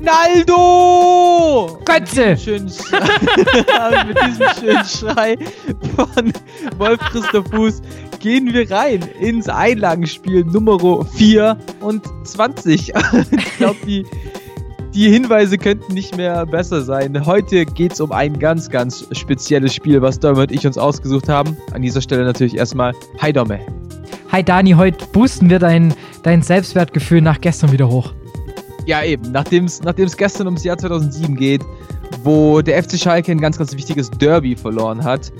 Naldo! Götze! Schön mit diesem schönen Schrei von Wolf Christoph Fuß gehen wir rein ins Einlagenspiel Nummer 24. ich glaube, die, die Hinweise könnten nicht mehr besser sein. Heute geht es um ein ganz, ganz spezielles Spiel, was Dom und ich uns ausgesucht haben. An dieser Stelle natürlich erstmal Hi Domme. Hi Dani, heute boosten wir dein, dein Selbstwertgefühl nach gestern wieder hoch. Ja, eben. Nachdem es gestern ums Jahr 2007 geht, wo der FC Schalke ein ganz, ganz wichtiges Derby verloren hat,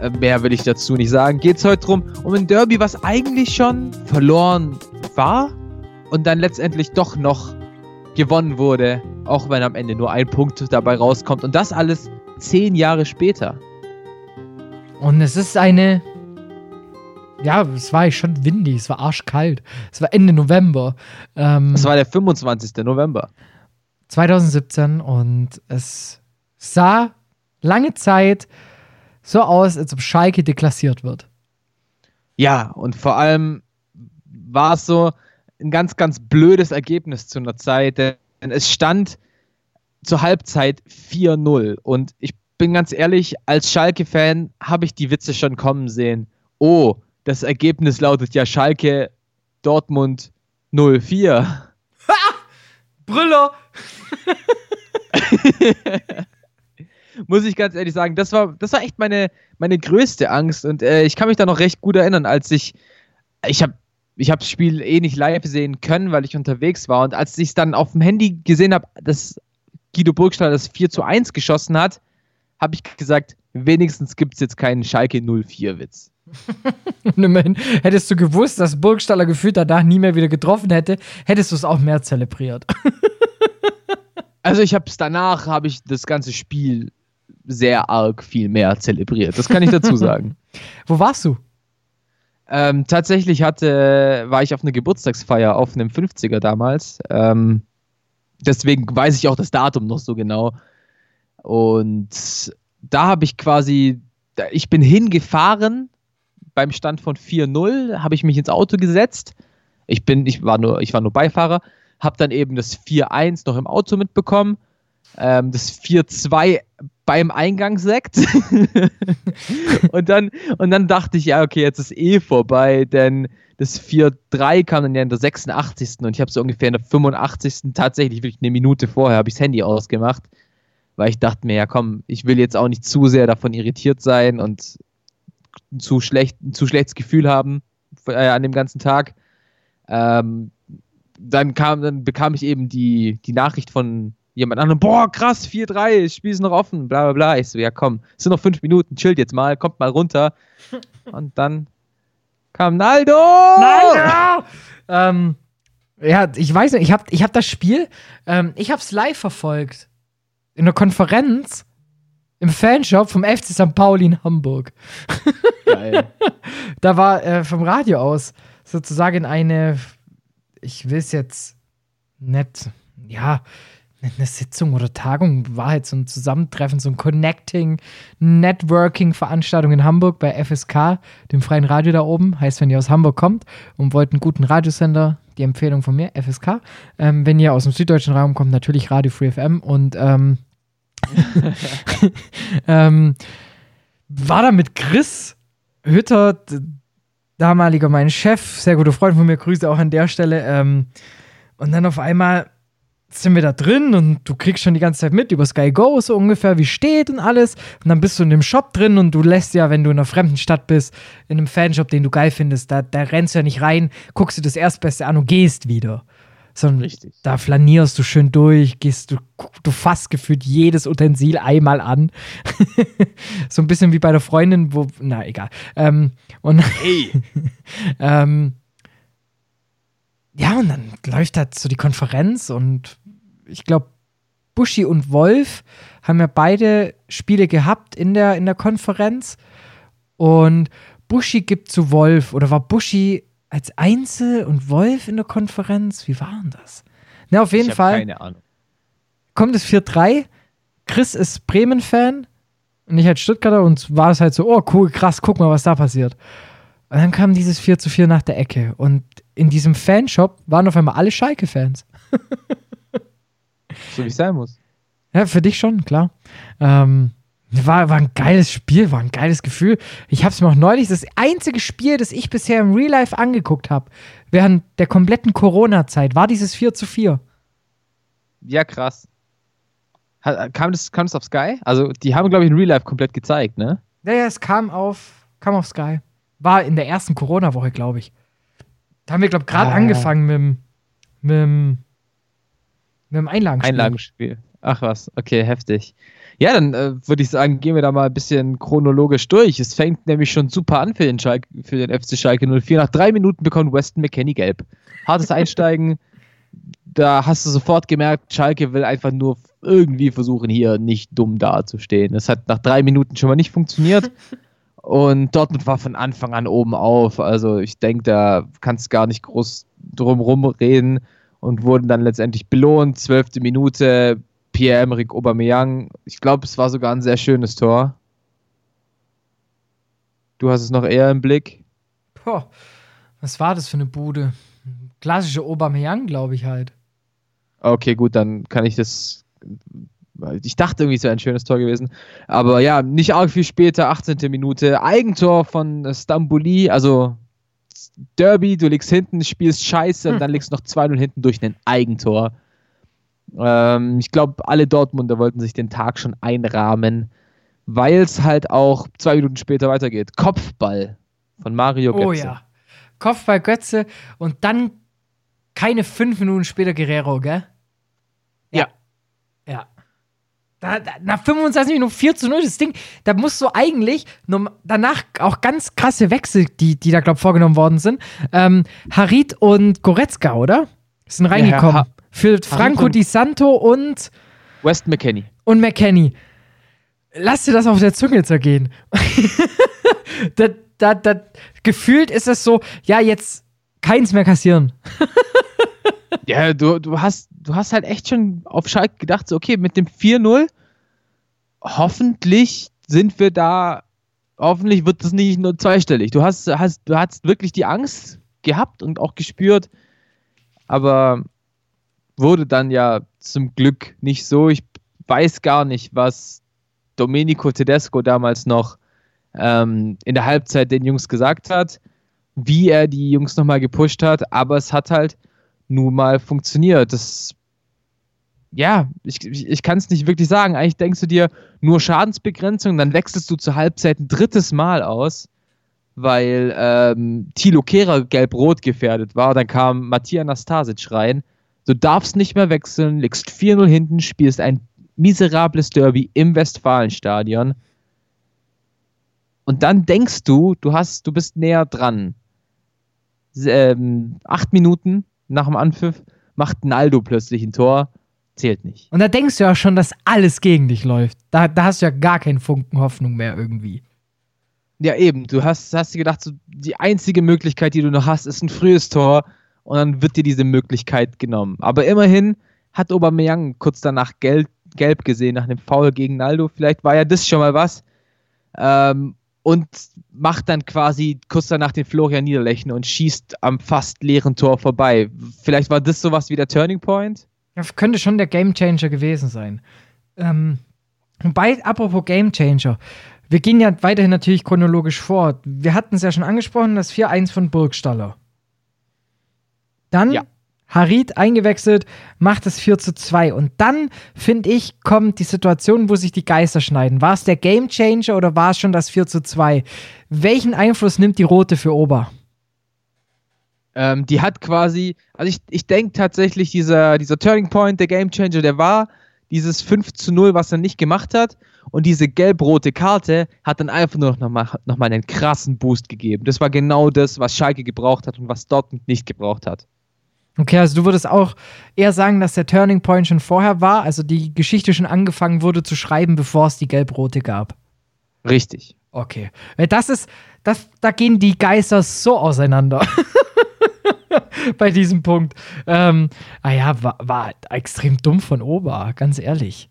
äh, mehr will ich dazu nicht sagen, geht es heute drum um ein Derby, was eigentlich schon verloren war und dann letztendlich doch noch gewonnen wurde, auch wenn am Ende nur ein Punkt dabei rauskommt. Und das alles zehn Jahre später. Und es ist eine ja, es war schon windig, es war arschkalt. Es war Ende November. Ähm, es war der 25. November. 2017 und es sah lange Zeit so aus, als ob Schalke deklassiert wird. Ja, und vor allem war es so ein ganz, ganz blödes Ergebnis zu einer Zeit, denn es stand zur Halbzeit 4-0. Und ich bin ganz ehrlich, als Schalke-Fan habe ich die Witze schon kommen sehen. Oh, das Ergebnis lautet ja Schalke Dortmund 04. Ha! Brüller! Muss ich ganz ehrlich sagen, das war, das war echt meine, meine größte Angst. Und äh, ich kann mich da noch recht gut erinnern, als ich, ich habe ich hab das Spiel eh nicht live sehen können, weil ich unterwegs war. Und als ich es dann auf dem Handy gesehen habe, dass Guido Burgstaller das 4 zu 1 geschossen hat, habe ich gesagt, wenigstens gibt es jetzt keinen Schalke 04-Witz. Und immerhin hättest du gewusst, dass Burgstaller gefühlt danach nie mehr wieder getroffen hätte, hättest du es auch mehr zelebriert. also ich habe es danach, habe ich das ganze Spiel sehr arg viel mehr zelebriert. Das kann ich dazu sagen. Wo warst du? Ähm, tatsächlich hatte, war ich auf einer Geburtstagsfeier auf einem 50er damals. Ähm, deswegen weiß ich auch das Datum noch so genau. Und da habe ich quasi, ich bin hingefahren beim Stand von 4-0 habe ich mich ins Auto gesetzt. Ich bin, ich war nur, ich war nur Beifahrer, habe dann eben das 4-1 noch im Auto mitbekommen, ähm, das 4-2 beim Eingangssekt. und, dann, und dann dachte ich, ja, okay, jetzt ist eh vorbei, denn das 4-3 kam dann ja in der 86. und ich habe so ungefähr in der 85. tatsächlich wirklich eine Minute vorher habe ich das Handy ausgemacht, weil ich dachte mir, ja komm, ich will jetzt auch nicht zu sehr davon irritiert sein und zu, schlecht, ein zu schlechtes Gefühl haben äh, an dem ganzen Tag. Ähm, dann, kam, dann bekam ich eben die, die Nachricht von jemand anderem, boah, krass, 4-3, das Spiel ist noch offen, bla bla bla. Ich so, ja komm, es sind noch fünf Minuten, chillt jetzt mal, kommt mal runter. Und dann kam Naldo! Naldo! ähm, ja, ich weiß nicht, ich habe ich hab das Spiel, ähm, ich habe es live verfolgt. In der Konferenz im Fanshop vom FC St. Pauli in Hamburg. Geil. da war äh, vom Radio aus sozusagen eine, ich will es jetzt nicht, ja, eine Sitzung oder Tagung war halt so ein Zusammentreffen, so ein Connecting, Networking-Veranstaltung in Hamburg bei FSK, dem freien Radio da oben. Heißt, wenn ihr aus Hamburg kommt und wollt einen guten Radiosender, die Empfehlung von mir, FSK. Ähm, wenn ihr aus dem süddeutschen Raum kommt, natürlich Radio Free FM und ähm, ähm, war da mit Chris Hütter, damaliger mein Chef, sehr guter Freund von mir, Grüße auch an der Stelle. Ähm, und dann auf einmal sind wir da drin und du kriegst schon die ganze Zeit mit über Sky Go so ungefähr, wie steht und alles. Und dann bist du in dem Shop drin und du lässt ja, wenn du in einer fremden Stadt bist, in einem Fanshop, den du geil findest, da, da rennst du ja nicht rein, guckst du das Erstbeste an und gehst wieder sondern Richtig. da flanierst du schön durch, gehst du, du fasst gefühlt jedes Utensil einmal an. so ein bisschen wie bei der Freundin, wo, na egal. Ähm, und hey. ähm, ja, und dann läuft halt so die Konferenz und ich glaube, Buschi und Wolf haben ja beide Spiele gehabt in der, in der Konferenz. Und Buschi gibt zu Wolf, oder war Buschi als Einzel und Wolf in der Konferenz? Wie war denn das? Na, auf jeden ich Fall Keine Ahnung. kommt es 4-3. Chris ist Bremen-Fan und ich als Stuttgarter und war es halt so, oh cool, krass, guck mal, was da passiert. Und dann kam dieses 4 zu 4 nach der Ecke und in diesem Fanshop waren auf einmal alle Schalke-Fans. So wie es sein muss. Ja, für dich schon, klar. Ähm, war, war ein geiles Spiel, war ein geiles Gefühl. Ich habe es mir auch neulich, das einzige Spiel, das ich bisher im Real Life angeguckt habe, während der kompletten Corona-Zeit, war dieses 4 zu 4. Ja, krass. Kam, das, kam das auf Sky? Also, die haben, glaube ich, in Real Life komplett gezeigt, ne? Ja, ja, es kam auf, kam auf Sky. War in der ersten Corona-Woche, glaube ich. Da haben wir, glaube ich, gerade Ah. angefangen mit, dem- mit, dem Einlagenspiel. Einlagenspiel. Ach was, okay, heftig. Ja, dann äh, würde ich sagen, gehen wir da mal ein bisschen chronologisch durch. Es fängt nämlich schon super an für den, Schalke, für den FC Schalke 04. Nach drei Minuten bekommt Weston McKenney gelb. Hartes Einsteigen. da hast du sofort gemerkt, Schalke will einfach nur irgendwie versuchen, hier nicht dumm dazustehen. Das hat nach drei Minuten schon mal nicht funktioniert. Und Dortmund war von Anfang an oben auf. Also ich denke, da kannst du gar nicht groß drum reden und wurden dann letztendlich belohnt. Zwölfte Minute, Pierre-Emerick Aubameyang. Ich glaube, es war sogar ein sehr schönes Tor. Du hast es noch eher im Blick. Boah, was war das für eine Bude? Klassische Aubameyang, glaube ich halt. Okay, gut, dann kann ich das. Ich dachte irgendwie, es wäre ein schönes Tor gewesen. Aber ja, nicht arg viel später, 18. Minute, Eigentor von Stamboli, also Derby, du liegst hinten, spielst scheiße und dann liegst du noch 2-0 hinten durch ein Eigentor. Ähm, ich glaube, alle Dortmunder wollten sich den Tag schon einrahmen, weil es halt auch zwei Minuten später weitergeht. Kopfball von Mario Götze. Oh ja. Kopfball Götze und dann keine fünf Minuten später Guerrero, gell? Ja. Ja. Da, da, nach 25 Minuten 4 zu 0, das Ding, da musst du eigentlich nom- danach auch ganz krasse Wechsel, die, die da, glaube ich, vorgenommen worden sind. Ähm, Harit und Goretzka, oder? Sind reingekommen. Ha- Für Franco Di Santo und, West McKenney. und McKenny. Lass dir das auf der Zunge zergehen. da, da, da, gefühlt ist es so, ja, jetzt keins mehr kassieren. Ja, du, du, hast, du hast halt echt schon auf Schalke gedacht, so, okay, mit dem 4-0, hoffentlich sind wir da, hoffentlich wird das nicht nur zweistellig. Du hast, hast, du hast wirklich die Angst gehabt und auch gespürt, aber wurde dann ja zum Glück nicht so. Ich weiß gar nicht, was Domenico Tedesco damals noch ähm, in der Halbzeit den Jungs gesagt hat, wie er die Jungs nochmal gepusht hat, aber es hat halt nun mal funktioniert. Das, ja, ich, ich, kann es nicht wirklich sagen. Eigentlich denkst du dir nur Schadensbegrenzung, dann wechselst du zur Halbzeit ein drittes Mal aus, weil ähm, Thilo Kehrer gelb-rot gefährdet war. Dann kam Matthias Nastasic rein. Du darfst nicht mehr wechseln, liegst 4-0 hinten, spielst ein miserables Derby im Westfalenstadion. Und dann denkst du, du hast, du bist näher dran. Ähm, acht Minuten nach dem Anpfiff macht Naldo plötzlich ein Tor. Zählt nicht. Und da denkst du ja schon, dass alles gegen dich läuft. Da, da hast du ja gar keinen Funken Hoffnung mehr irgendwie. Ja, eben. Du hast, hast dir gedacht, so, die einzige Möglichkeit, die du noch hast, ist ein frühes Tor. Und dann wird dir diese Möglichkeit genommen. Aber immerhin hat Aubameyang kurz danach gelb, gelb gesehen, nach einem Foul gegen Naldo. Vielleicht war ja das schon mal was. Ähm, und macht dann quasi kurz danach den Florian Niederlechner und schießt am fast leeren Tor vorbei. Vielleicht war das sowas wie der Turning Point? Das könnte schon der Gamechanger gewesen sein. Ähm, wobei, apropos Gamechanger, wir gehen ja weiterhin natürlich chronologisch vor. Wir hatten es ja schon angesprochen, das 4-1 von Burgstaller. Dann Ja. Harit eingewechselt, macht es 4 zu 2. Und dann, finde ich, kommt die Situation, wo sich die Geister schneiden. War es der Gamechanger oder war es schon das 4 zu 2? Welchen Einfluss nimmt die Rote für Ober? Ähm, die hat quasi, also ich, ich denke tatsächlich, dieser, dieser Turning Point, der Game Changer, der war dieses 5 zu 0, was er nicht gemacht hat. Und diese gelb-rote Karte hat dann einfach nur noch mal, noch mal einen krassen Boost gegeben. Das war genau das, was Schalke gebraucht hat und was Dortmund nicht gebraucht hat. Okay, also du würdest auch eher sagen, dass der Turning Point schon vorher war, also die Geschichte schon angefangen wurde zu schreiben, bevor es die gelb-rote gab. Richtig. Okay. Weil Das ist, das, da gehen die Geister so auseinander. Bei diesem Punkt. Ähm, ah ja, war, war extrem dumm von Ober, ganz ehrlich.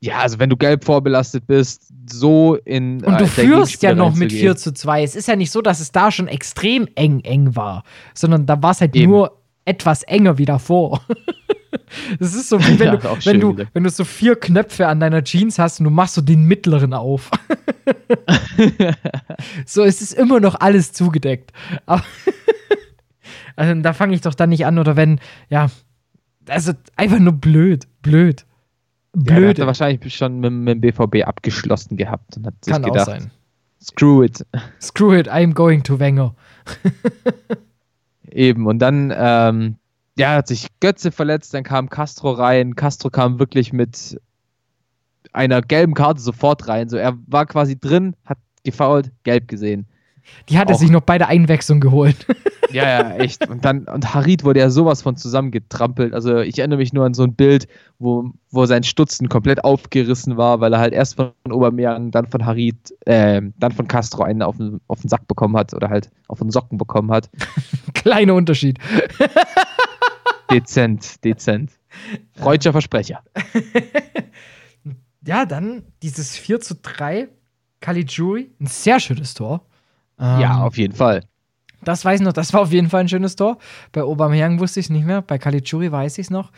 Ja, also wenn du gelb vorbelastet bist, so in. Und du äh, führst ja noch mit 4 reinzugehen. zu 2. Es ist ja nicht so, dass es da schon extrem eng, eng war, sondern da war es halt Eben. nur etwas enger wie davor. Das ist so wie wenn, Ja, du, wenn, du, wenn du so vier Knöpfe an deiner Jeans hast und du machst so den mittleren auf. so, es ist immer noch alles zugedeckt. Aber also, da fange ich doch dann nicht an. Oder wenn, ja, also einfach nur blöd, blöd. Ja, Blöd. hat er wahrscheinlich schon mit, mit dem BVB abgeschlossen gehabt und hat sich Kann auch gedacht, sein. screw it. Screw it, I'm going to Wenger. Eben. Und dann, ähm, ja, hat sich Götze verletzt, dann kam Castro rein. Castro kam wirklich mit einer gelben Karte sofort rein. So, er war quasi drin, hat gefoult, gelb gesehen. Die hat er sich noch bei der Einwechslung geholt. Ja, ja, echt. Und dann, und Harit wurde ja sowas von zusammengetrampelt. Also ich erinnere mich nur an so ein Bild, wo, wo sein Stutzen komplett aufgerissen war, weil er halt erst von Obermeier, dann von Harit, äh, dann von Castro einen auf den, auf den Sack bekommen hat oder halt auf den Socken bekommen hat. Kleiner Unterschied. Dezent, dezent. Freudscher Versprecher. Ja, dann dieses 4 zu 3. Caligiuri, ein sehr schönes Tor. Ähm, Ja, auf jeden Fall. Das weiß ich noch, das war auf jeden Fall ein schönes Tor. Bei Aubameyang wusste ich es nicht mehr, bei Caligiuri weiß ich es noch.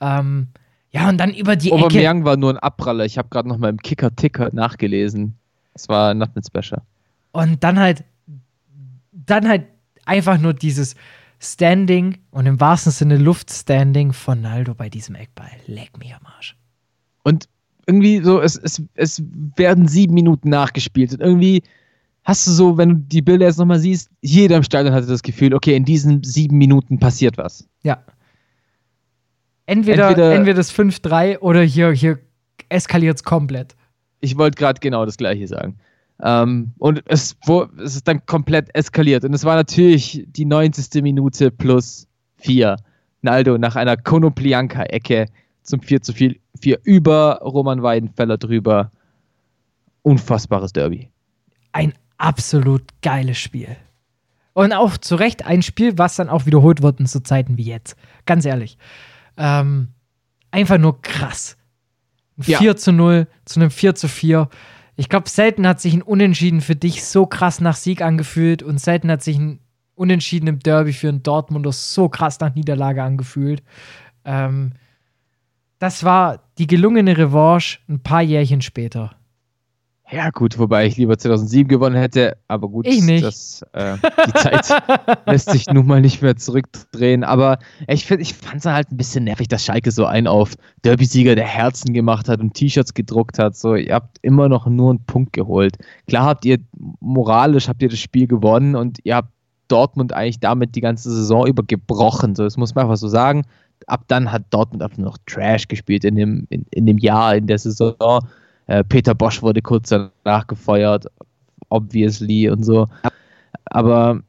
Ähm, ja, und dann über die Ecke. Aubameyang war nur ein Abpraller. Ich habe gerade noch mal im Kicker-Ticker nachgelesen. Das war Nothing Special. Und dann halt, dann halt einfach nur dieses Standing und im wahrsten Sinne Luftstanding von Naldo bei diesem Eckball. Leck mich am Arsch. Und irgendwie so, es, es, es werden sieben Minuten nachgespielt. Und irgendwie hast du so, wenn du die Bilder jetzt nochmal siehst, jeder im Stadion hatte das Gefühl, okay, in diesen sieben Minuten passiert was. Ja. Entweder, entweder, Entweder- das 5-3 oder hier, hier eskaliert es komplett. Ich wollte gerade genau das Gleiche sagen. Ähm, und es, wo, es ist dann komplett eskaliert. Und es war natürlich die 90. Minute plus 4. Naldo nach einer Konoplianka-Ecke zum 4 zu 4, 4 über Roman Weidenfeller drüber. Unfassbares Derby. Ein absolut geiles Spiel. Und auch zu Recht ein Spiel, was dann auch wiederholt wird in so Zeiten wie jetzt. Ganz ehrlich. Ähm, einfach nur krass. Ein Ja. 4 zu 0 zu einem 4 zu 4. Ich glaube, selten hat sich ein Unentschieden für dich so krass nach Sieg angefühlt und selten hat sich ein Unentschieden im Derby für einen Dortmunder so krass nach Niederlage angefühlt. Ähm, das war die gelungene Revanche ein paar Jährchen später. Ja, gut, wobei ich lieber 2007 gewonnen hätte, aber gut, Ich nicht. Das, äh, die Zeit lässt sich nun mal nicht mehr zurückdrehen. Aber ich, find- ich fand es halt ein bisschen nervig, dass Schalke so einen auf Derby-Sieger der Herzen gemacht hat und T-Shirts gedruckt hat. So, ihr habt immer noch nur einen Punkt geholt. Klar habt ihr moralisch habt ihr das Spiel gewonnen und ihr habt Dortmund eigentlich damit die ganze Saison über gebrochen. So, das muss man einfach so sagen. Ab dann hat Dortmund einfach nur noch Trash gespielt in dem, in, in dem Jahr, in der Saison. Äh, Peter Bosch wurde kurz danach gefeuert, obviously und so. Aber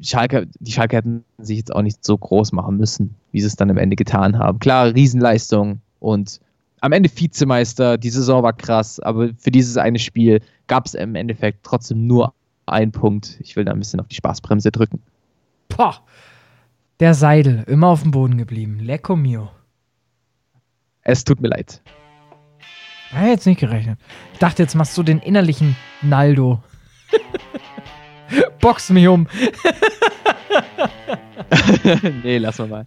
Schalke, die Schalke hätten sich jetzt auch nicht so groß machen müssen, wie sie es dann am Ende getan haben. Klar, Riesenleistung und am Ende Vizemeister, die Saison war krass, aber für dieses eine Spiel gab es im Endeffekt trotzdem nur einen Punkt. Ich will da ein bisschen auf die Spaßbremse drücken. Boah. Der Seidel, immer auf dem Boden geblieben. Lecco mio. Es tut mir leid. Ich hätte jetzt nicht gerechnet. Ich dachte, jetzt machst du den innerlichen Naldo. Box mich um. nee, lassen wir mal.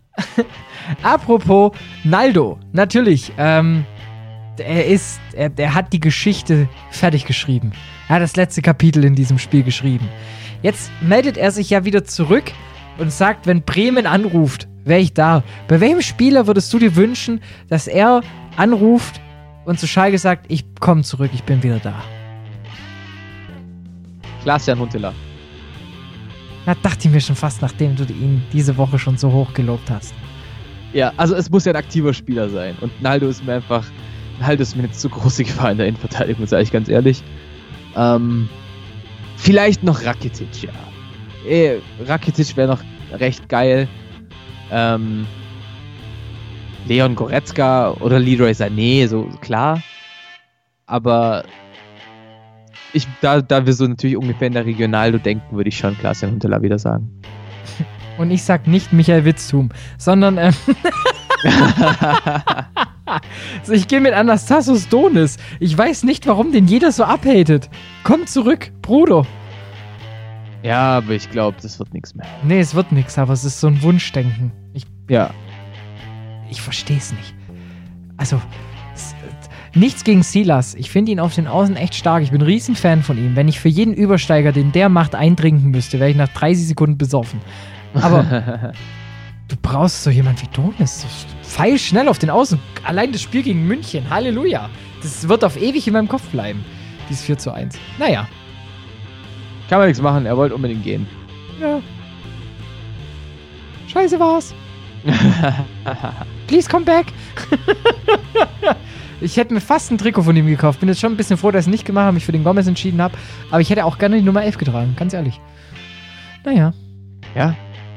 Apropos Naldo, natürlich. Ähm, er ist, er, er hat die Geschichte fertig geschrieben. Er hat das letzte Kapitel in diesem Spiel geschrieben. Jetzt meldet er sich ja wieder zurück und sagt, wenn Bremen anruft, wäre ich da. Bei welchem Spieler würdest du dir wünschen, dass er anruft und zu Schalke sagt, ich komme zurück, ich bin wieder da? Klaas-Jan Huntelaar. Da dachte ich mir schon fast, nachdem du ihn diese Woche schon so hoch gelobt hast. Ja, also es muss ja ein aktiver Spieler sein. Und Naldo ist mir einfach, Naldo ist mir jetzt zu große Gefahr in der Innenverteidigung, sage ich ganz ehrlich. Ähm, vielleicht noch Rakitic, ja. Eh, Rakitic wäre noch recht geil. Ähm, Leon Goretzka oder Leroy Sané, so klar. Aber ich, da, da wir so natürlich ungefähr in der Regionaldo denken, würde ich schon Klaas-Jan Huntelaar wieder sagen. Und ich sag nicht Michael Witztum, sondern ähm, also ich gehe mit Anastasios Donis. Ich weiß nicht, warum den jeder so abhatet. Komm zurück, Bruder. ja, aber ich glaube, das wird nichts mehr. Nee, es wird nichts, aber es ist so ein Wunschdenken. Ich, Ja, ich verstehe es nicht. Also, nichts gegen Silas. Ich finde ihn auf den Außen echt stark. Ich bin ein Riesenfan von ihm. Wenn ich für jeden Übersteiger, den der macht, eintrinken müsste, wäre ich nach 30 Sekunden besoffen. Aber du brauchst so jemand wie Donis. So Pfeil schnell auf den Außen. Allein das Spiel gegen München. Halleluja. Das wird auf ewig in meinem Kopf bleiben. Dieses 4 zu 1. Naja. kann man nichts machen. Er wollte unbedingt gehen. Ja. Scheiße war's. Please come back. ich hätte mir fast ein Trikot von ihm gekauft. Bin jetzt schon ein bisschen froh, dass ich es nicht gemacht habe, mich für den Gomez entschieden habe. Aber ich hätte auch gerne die Nummer 11 getragen, ganz ehrlich. Naja. ja,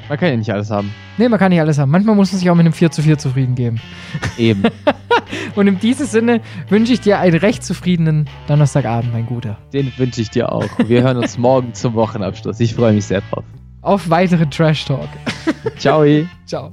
man kann ja nicht alles haben. Nee, man kann nicht alles haben. Manchmal muss man sich auch mit einem 4 zu 4 zufrieden geben. Eben. Und in diesem Sinne wünsche ich dir einen recht zufriedenen Donnerstagabend, mein Guter. Den wünsche ich dir auch. Wir hören uns morgen zum Wochenabschluss. Ich freue mich sehr drauf. Auf weitere Trash Talk. Ciao. Ciao.